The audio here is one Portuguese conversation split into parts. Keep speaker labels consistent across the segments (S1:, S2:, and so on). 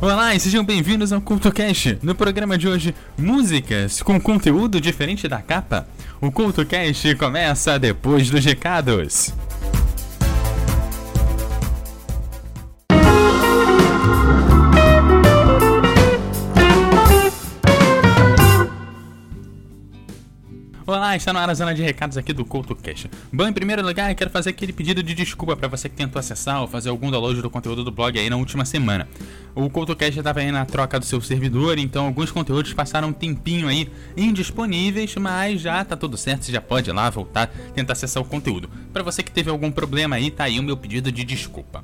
S1: Olá e sejam bem-vindos ao CultoCast. No programa de hoje, músicas com conteúdo diferente da capa. O CultoCast começa depois dos recados. Olá, está no zona de recados aqui do CoutoCast. Bom, em primeiro lugar, quero fazer aquele pedido de desculpa para você que tentou acessar ou fazer algum download do conteúdo do blog aí na última semana. O CoutoCast estava aí na troca do seu servidor, então alguns conteúdos passaram um tempinho aí indisponíveis, mas já tá tudo certo, você já pode ir lá voltar, tentar acessar o conteúdo. Para você que teve algum problema aí, tá aí o meu pedido de desculpa.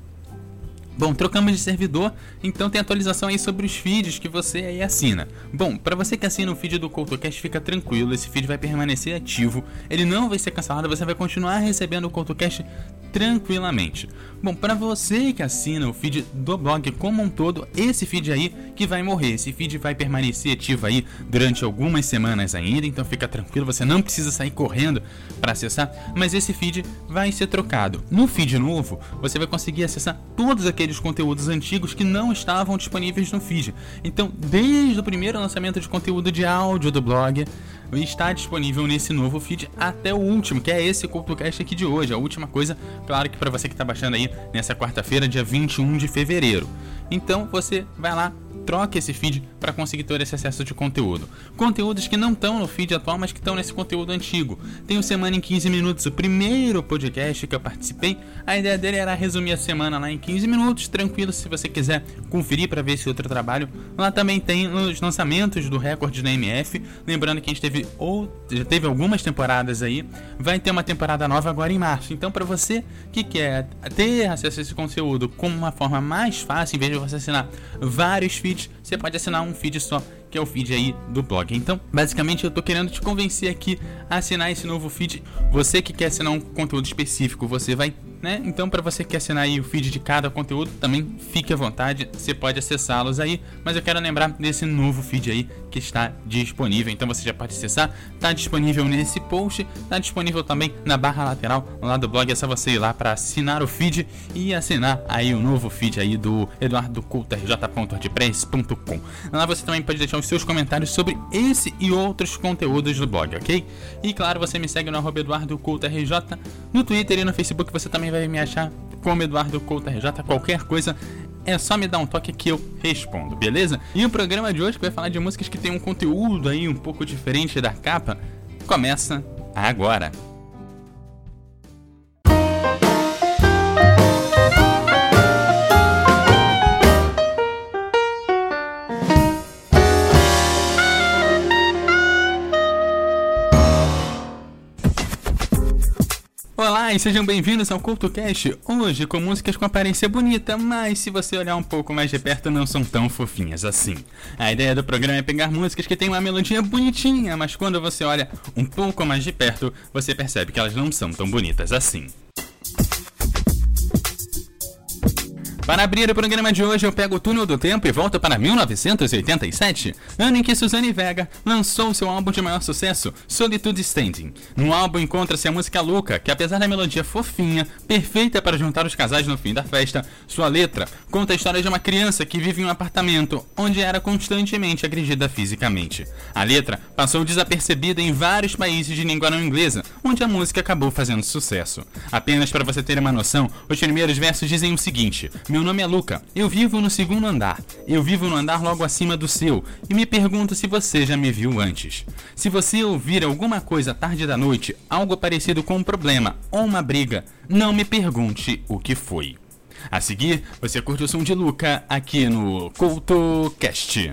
S1: Bom, trocamos de servidor, então tem atualização aí sobre os feeds que você aí assina. Bom, para você que assina o feed do CoutoCast, fica tranquilo, esse feed vai permanecer ativo, ele não vai ser cancelado, você vai continuar recebendo o CoutoCast tranquilamente. Bom, para você que assina o feed do blog como um todo, esse feed aí que vai morrer, esse feed vai permanecer ativo aí durante algumas semanas ainda, então fica tranquilo, você não precisa sair correndo para acessar, mas esse feed vai ser trocado. No feed novo, você vai conseguir acessar todos aqueles conteúdos antigos que não estavam disponíveis no feed. Então, desde o primeiro lançamento de conteúdo de áudio do blog, está disponível nesse novo feed até o último, que é esse CultoCast aqui de hoje. A última coisa, claro que para você que está baixando aí nessa quarta-feira, dia 21 de fevereiro. Então você vai lá, troque esse feed para conseguir ter esse acesso de conteúdo. Conteúdos que não estão no feed atual, mas que estão nesse conteúdo antigo. Tem o Semana em 15 Minutos, o primeiro podcast que eu participei. A ideia dele era resumir a semana lá em 15 minutos, tranquilo, se você quiser conferir para ver esse outro trabalho. Lá também tem os lançamentos do Record na MF. Lembrando que a gente teve, ou, já teve algumas temporadas aí. Vai ter uma temporada nova agora em março. Então, para você que quer ter acesso a esse conteúdo como uma forma mais fácil, em vez de você assinar vários feeds, você pode assinar um feed só, que é o feed aí do blog. Então, basicamente, eu tô querendo te convencer aqui a assinar esse novo feed. Você que quer assinar um conteúdo específico, você vai né? Então, para você que quer assinar aí o feed de cada conteúdo, também fique à vontade, você pode acessá-los aí. Mas eu quero lembrar desse novo feed aí que está disponível. Então, você já pode acessar, está disponível nesse post, está disponível também na barra lateral lá do blog. É só você ir lá para assinar o feed e assinar aí o novo feed aí do eduardocultrj.wordpress.com. Lá você também pode deixar os seus comentários sobre esse e outros conteúdos do blog, ok? E claro, você me segue no arroba no Twitter e no Facebook. Você também vai me achar como Eduardo Couto RJ, qualquer coisa é só me dar um toque que eu respondo, beleza? E o programa de hoje que vai falar de músicas que tem um conteúdo aí um pouco diferente da capa, começa agora. E sejam bem-vindos ao CultoCast, hoje com músicas com aparência bonita, mas se você olhar um pouco mais de perto não são tão fofinhas assim. A ideia do programa é pegar músicas que têm uma melodia bonitinha, mas quando você olha um pouco mais de perto, você percebe que elas não são tão bonitas assim. Para abrir o programa de hoje, eu pego o túnel do tempo e volto para 1987, ano em que Suzanne Vega lançou seu álbum de maior sucesso, Solitude Standing. No álbum encontra-se a música Louca, que apesar da melodia fofinha, perfeita para juntar os casais no fim da festa, sua letra conta a história de uma criança que vive em um apartamento onde era constantemente agredida fisicamente. A letra passou desapercebida em vários países de língua não inglesa, onde a música acabou fazendo sucesso. Apenas para você ter uma noção, os primeiros versos dizem o seguinte: meu nome é Luca. Eu vivo no segundo andar. Eu vivo no andar logo acima do seu. E me pergunto se você já me viu antes. Se você ouvir alguma coisa tarde da noite, algo parecido com um problema ou uma briga, não me pergunte o que foi. A seguir, você curte o som de Luca aqui no CoutoCast.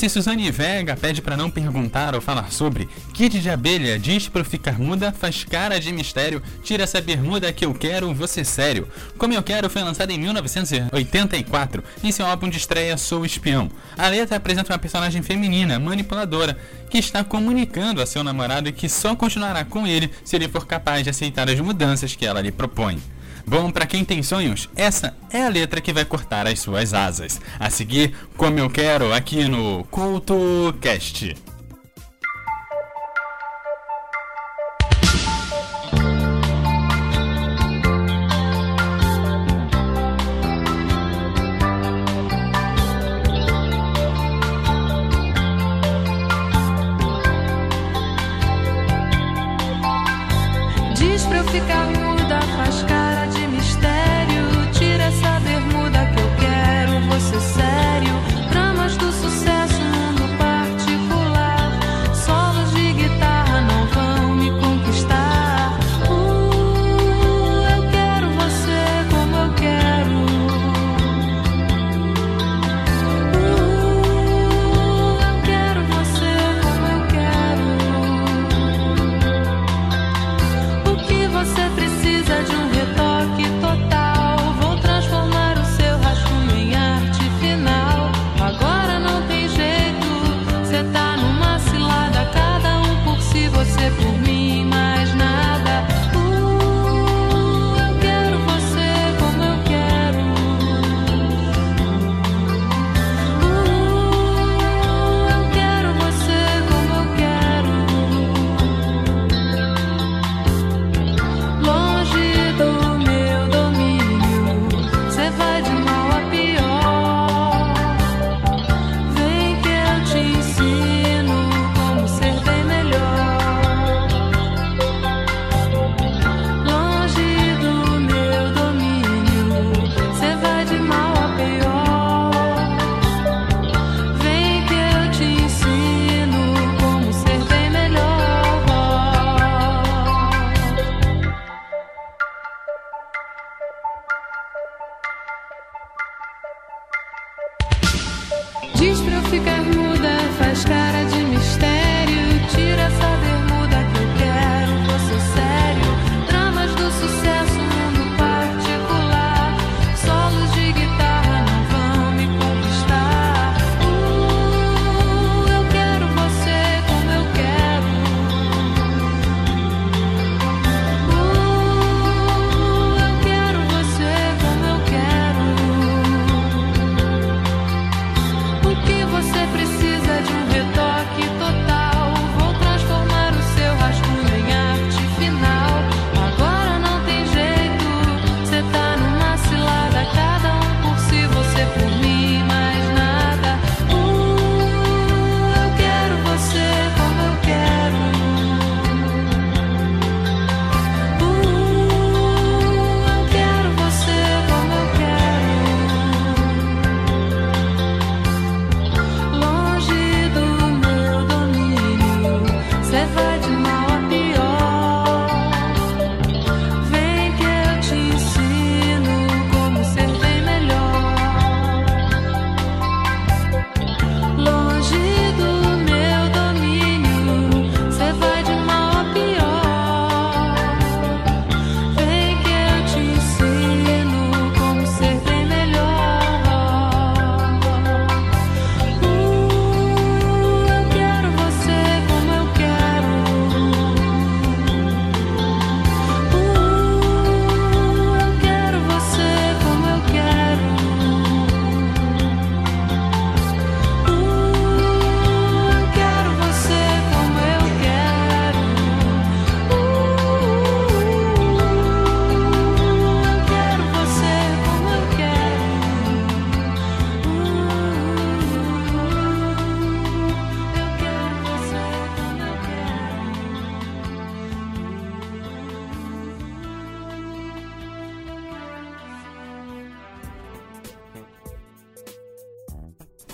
S1: se Suzane Vega pede para não perguntar ou falar sobre, Kid de Abelha diz para ficar muda, faz cara de mistério, tira essa bermuda que eu quero, você sério. Como Eu Quero foi lançada em 1984, em seu álbum de estreia Sou Espião. A letra apresenta uma personagem feminina, manipuladora, que está comunicando a seu namorado que só continuará com ele se ele for capaz de aceitar as mudanças que ela lhe propõe. Bom, para quem tem sonhos, essa é a letra que vai cortar as suas asas. A seguir, como eu quero, aqui no
S2: Culto Cast.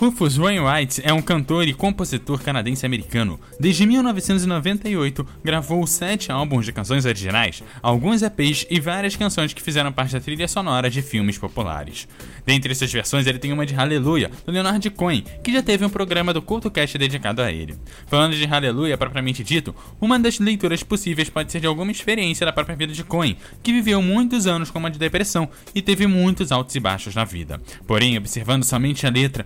S1: Rufus Wainwright é um cantor e compositor canadense-americano. Desde 1998, gravou sete álbuns de canções originais, alguns EPs e várias canções que fizeram parte da trilha sonora de filmes populares. Dentre suas versões, ele tem uma de Hallelujah, do Leonard Cohen, que já teve um programa do CultoCast dedicado a ele. Falando de Hallelujah propriamente dito, uma das leituras possíveis pode ser de alguma experiência da própria vida de Cohen, que viveu muitos anos com uma de depressão e teve muitos altos e baixos na vida. Porém, observando somente a letra,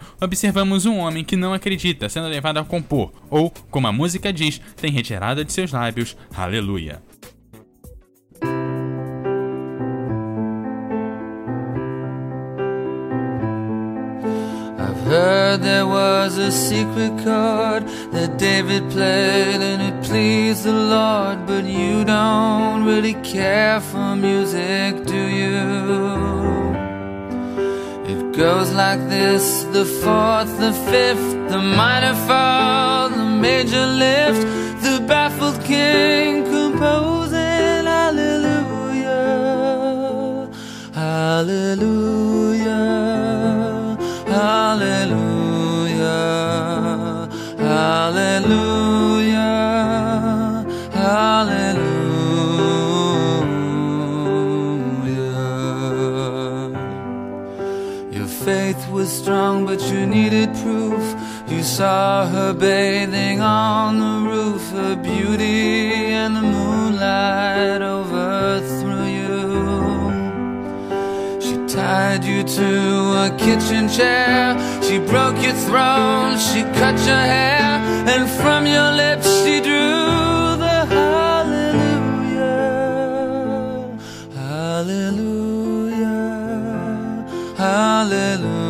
S1: observamos um homem que não acredita sendo levado a compor, ou, como a música diz, tem retirada de seus lábios, aleluia.
S3: Heard there was a secret chord that David played and it pleased the Lord, but you don't really care for music, do you? Goes like this the fourth, the fifth, the minor fall, the major lift, the baffled king composing strong, but you needed proof. You saw her bathing on the roof, her beauty and the moonlight overthrew you. She tied you to a kitchen chair. She broke your throne. She cut your hair. And from your lips she drew the hallelujah. Hallelujah. Hallelujah.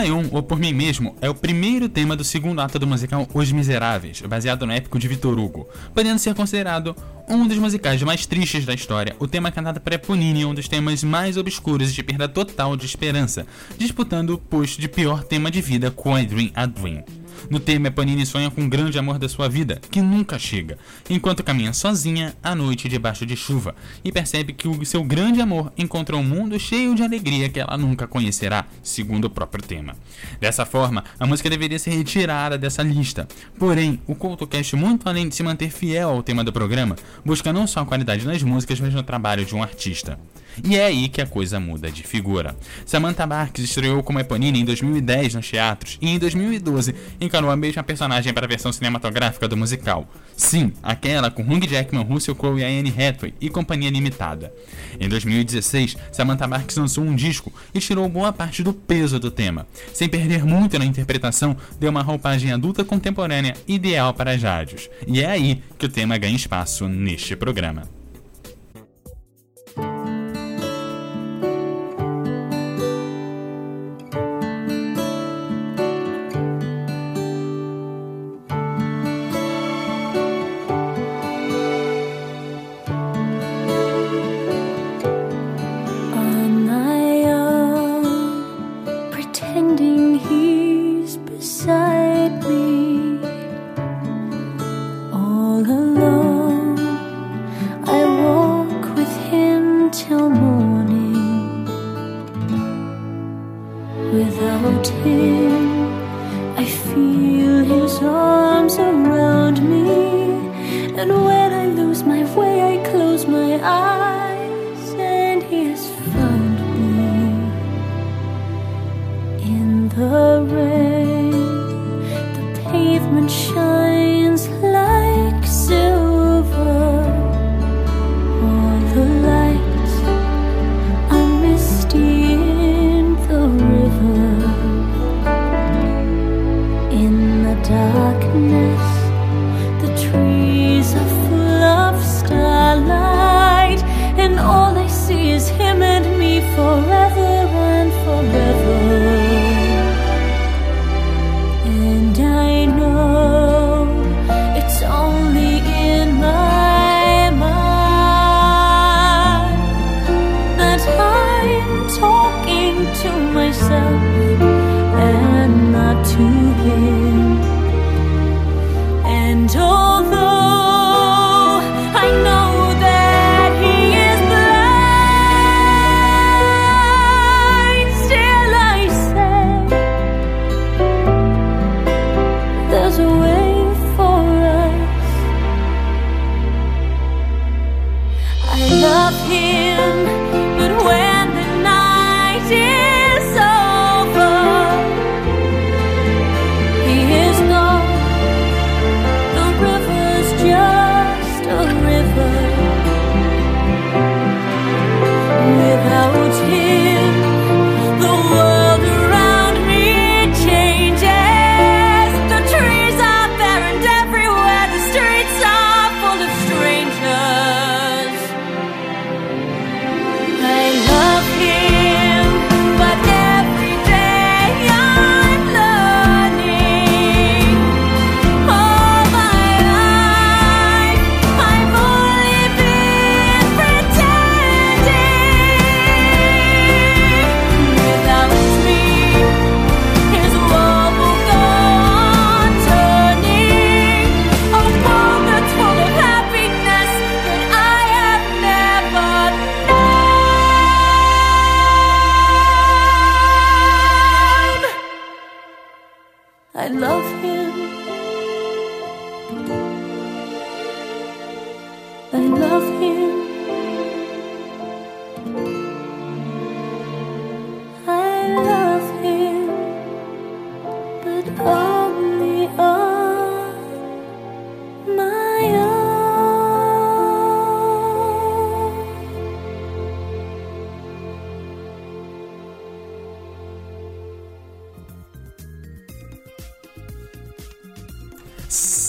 S1: O Maion, ou Por Mim Mesmo, é o primeiro tema do segundo ato do musical Os Miseráveis, baseado no épico de Vitor Hugo, podendo ser considerado um dos musicais mais tristes da história. O tema cantado por Eponine é um dos temas mais obscuros de perda total de esperança, disputando o posto de pior tema de vida com I Dream a Dream.
S4: No tema, Eponine sonha com o grande amor da sua vida, que nunca chega, enquanto caminha sozinha à noite debaixo de chuva e percebe que o seu grande amor encontra um mundo cheio de alegria que ela nunca conhecerá, segundo o próprio tema. Dessa forma, a música deveria ser retirada dessa lista. Porém, o CoutoCast, muito além de se manter fiel ao tema do programa, busca não só a qualidade nas músicas, mas no trabalho de um artista. E é aí que a coisa muda de figura. Samantha Marks estreou como Eponine em 2010 nos teatros e em 2012 encarou a mesma personagem para a versão cinematográfica do musical. Sim, aquela com Hugh Jackman, Russell Crowe e Anne Hathaway e companhia limitada. Em 2016, Samantha Marks lançou um disco e tirou boa parte do peso do tema. Sem perder muito na interpretação, deu uma roupagem adulta contemporânea ideal para rádios. E é aí que o tema ganha espaço neste programa.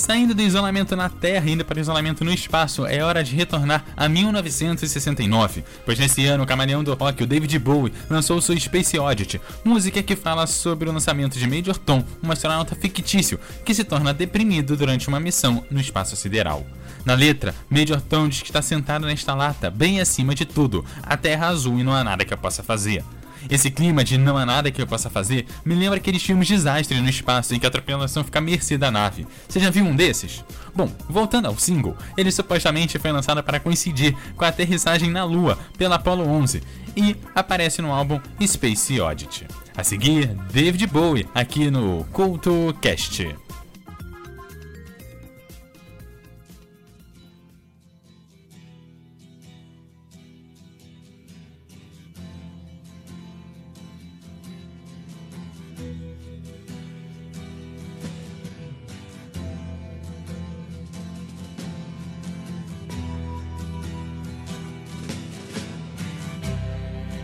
S4: Saindo do isolamento na Terra e indo para o isolamento no espaço, é hora de retornar a 1969, pois nesse ano o camaleão do rock, o David Bowie, lançou sua Space Oddity, música que fala sobre o lançamento de Major Tom, um astronauta fictício que se torna deprimido durante uma missão no espaço sideral. Na letra, Major Tom diz que está sentado nesta lata, bem acima de tudo, a Terra azul e não há nada que eu possa fazer.
S1: Esse clima de não há nada que eu possa fazer me lembra aqueles filmes de desastre no espaço em que a tripulação fica à mercê da nave. Você já viu um desses? Bom, voltando ao single, ele supostamente foi lançado para coincidir com a aterrissagem na Lua pela Apollo 11 e aparece no álbum Space Oddity. A seguir, David Bowie aqui no Culto Cast.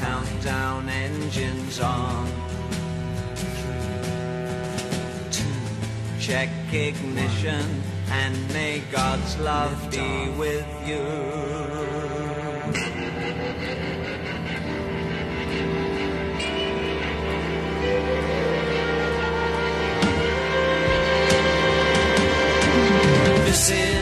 S5: Countdown engines on. Two, check ignition and may God's love be with you. This is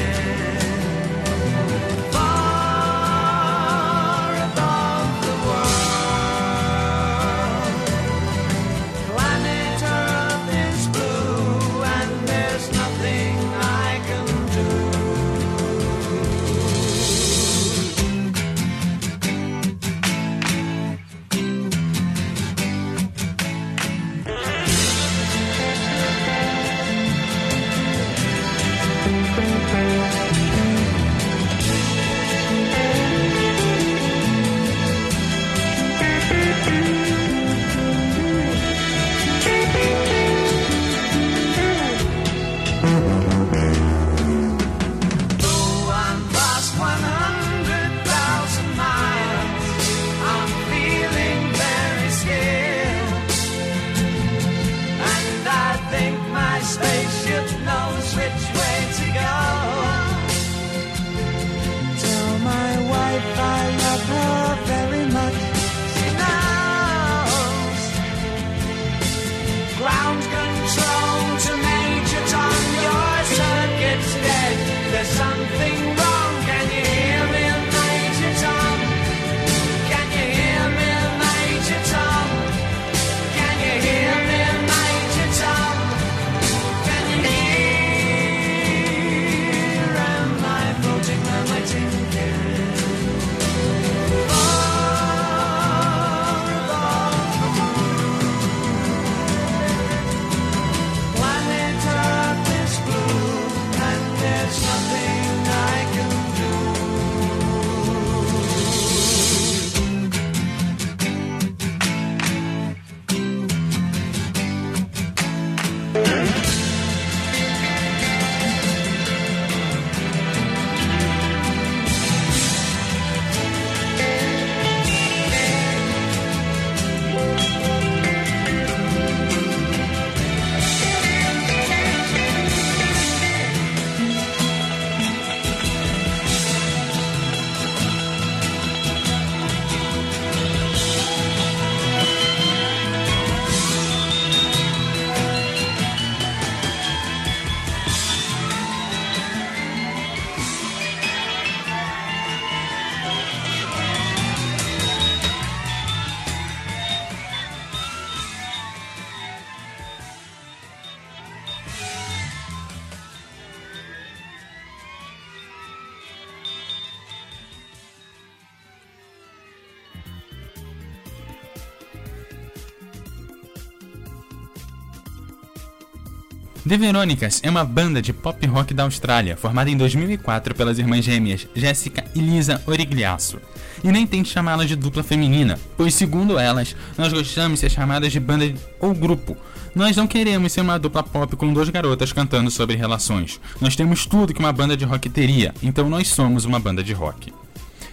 S5: The
S6: Veronicas é uma banda de pop rock da Austrália, formada em 2004 pelas irmãs gêmeas Jéssica e Lisa Origliasso. E nem tente chamá-las de dupla feminina, pois segundo elas, nós gostamos de ser chamadas de banda ou grupo. Nós não queremos ser uma dupla pop com duas garotas cantando sobre relações. Nós temos tudo que uma banda de rock teria, então nós somos uma banda de rock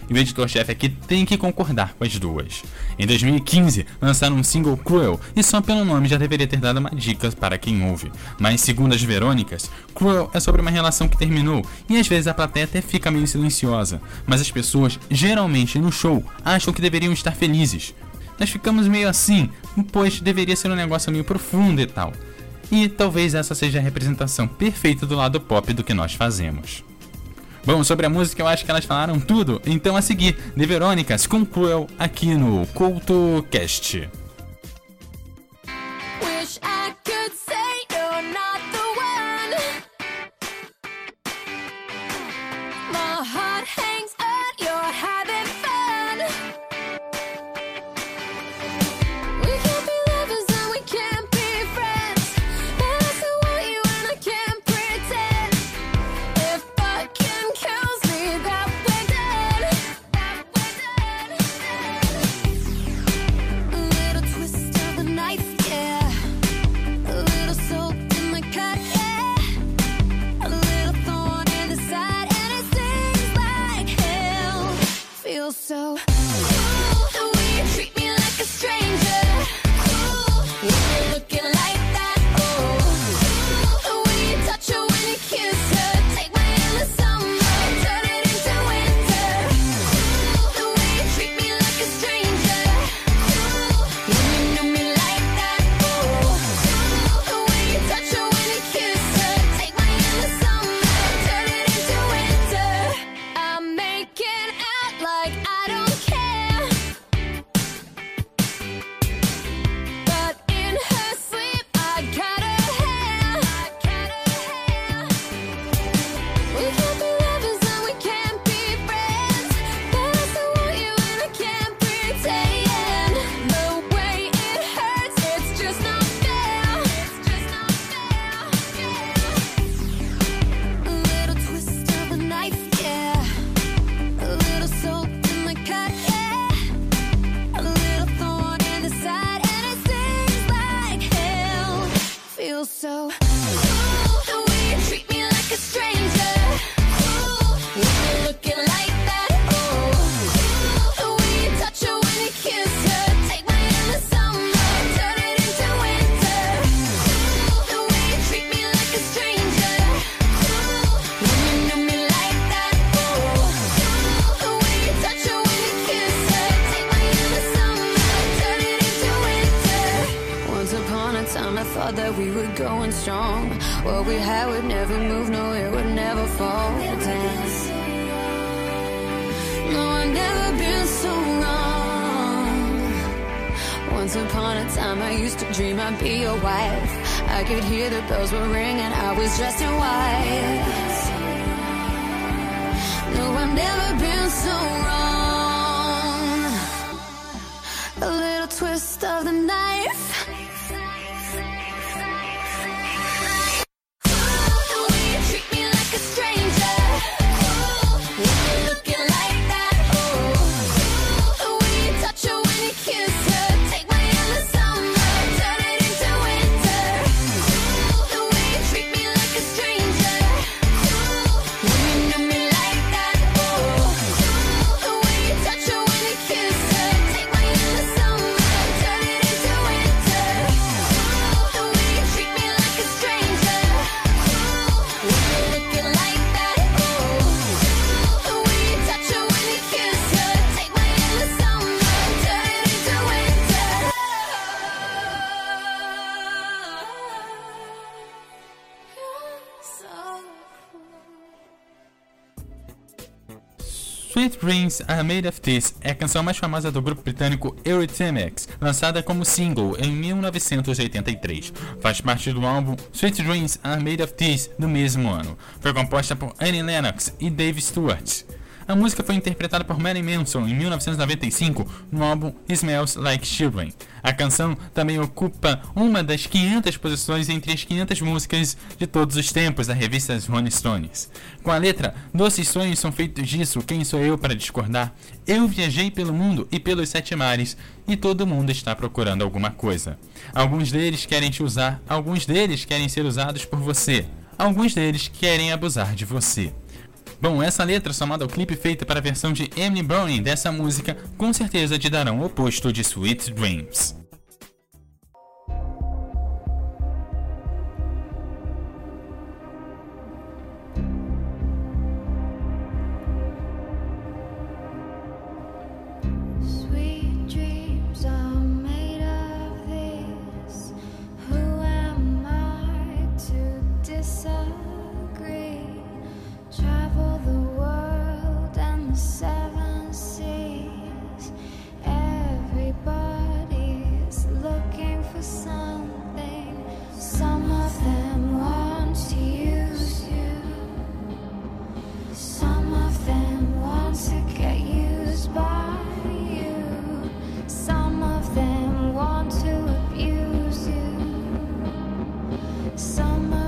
S6: e o editor-chefe aqui tem que concordar com as duas. Em 2015, lançaram um single Cruel, e só pelo nome já deveria ter dado uma dica para quem ouve. Mas segundo as Verônicas, Cruel é sobre uma relação que terminou, e às vezes a plateia até fica meio silenciosa, mas as pessoas, geralmente no show, acham que deveriam estar felizes. Nós ficamos meio assim, pois deveria ser um negócio meio profundo e tal. E talvez essa seja a representação perfeita do lado pop do que nós fazemos. Bom, sobre a música, eu acho que elas falaram tudo. Então a seguir, The Verônicas com Cruel aqui no CultoCast. Dreams Are Made of This é a canção mais famosa do grupo britânico Eurythmics, lançada como single em 1983. Faz parte do álbum Sweet Dreams Are Made of This do mesmo ano. Foi composta por Annie Lennox e Dave Stewart.
S1: A música foi interpretada por Marilyn Manson em 1995 no álbum Smells Like Children. A canção também ocupa uma das 500 posições entre as 500 músicas de todos os tempos da revista Rolling Stones. Com a letra Doces sonhos são feitos disso, quem sou eu para discordar? Eu viajei pelo mundo e pelos sete mares e todo mundo está procurando alguma coisa. Alguns deles querem te usar, alguns deles querem ser usados por você, alguns deles querem abusar de você. Bom, essa letra somada ao clipe feito para a versão de Emily Browning dessa música com certeza te darão o oposto de Sweet Dreams.
S7: Summer.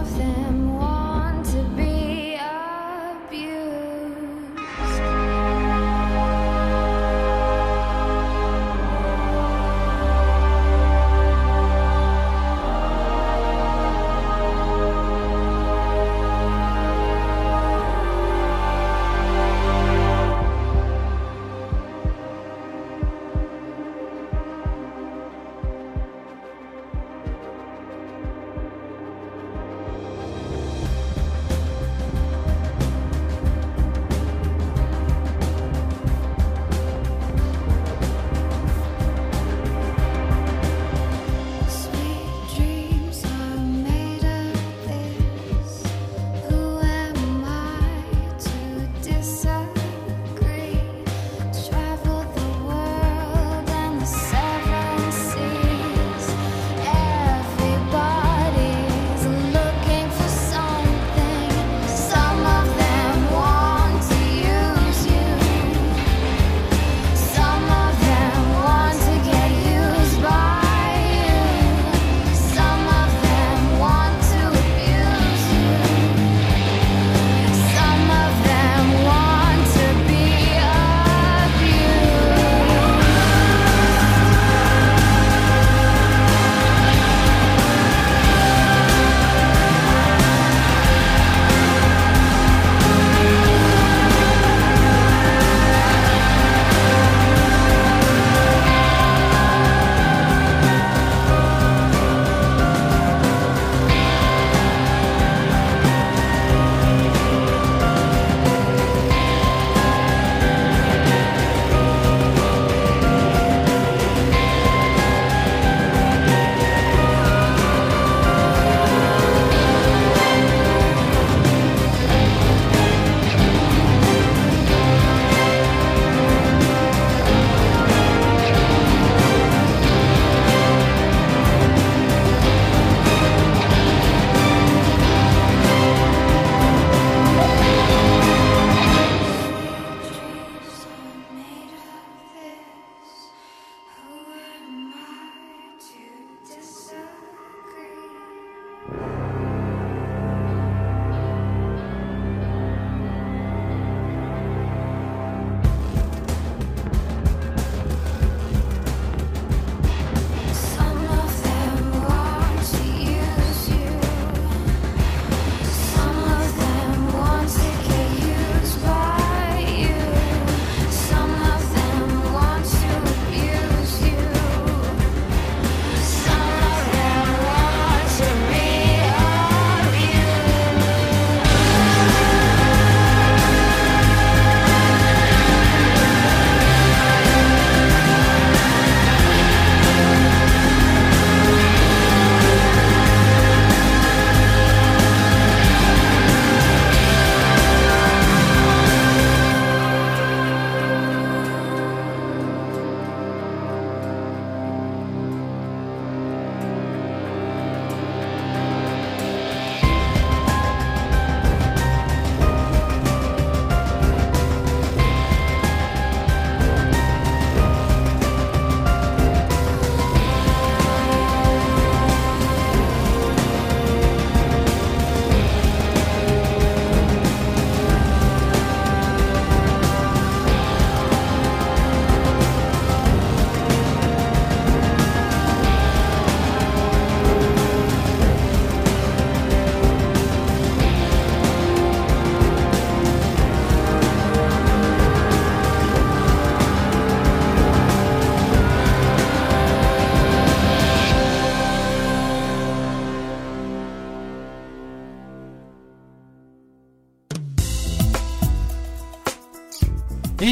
S1: Bye.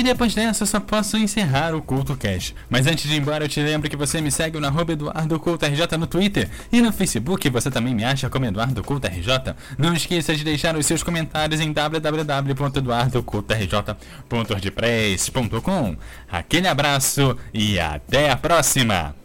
S1: Depois dessa, só posso encerrar o Culto Cash. Mas antes de ir embora, eu te lembro que você me segue no arroba EduardoCultoRJ no Twitter e no Facebook você também me acha como EduardoCultoRJ. Não esqueça de deixar os seus comentários em www.eduardocultorj.wordpress.com. Aquele abraço e até a próxima!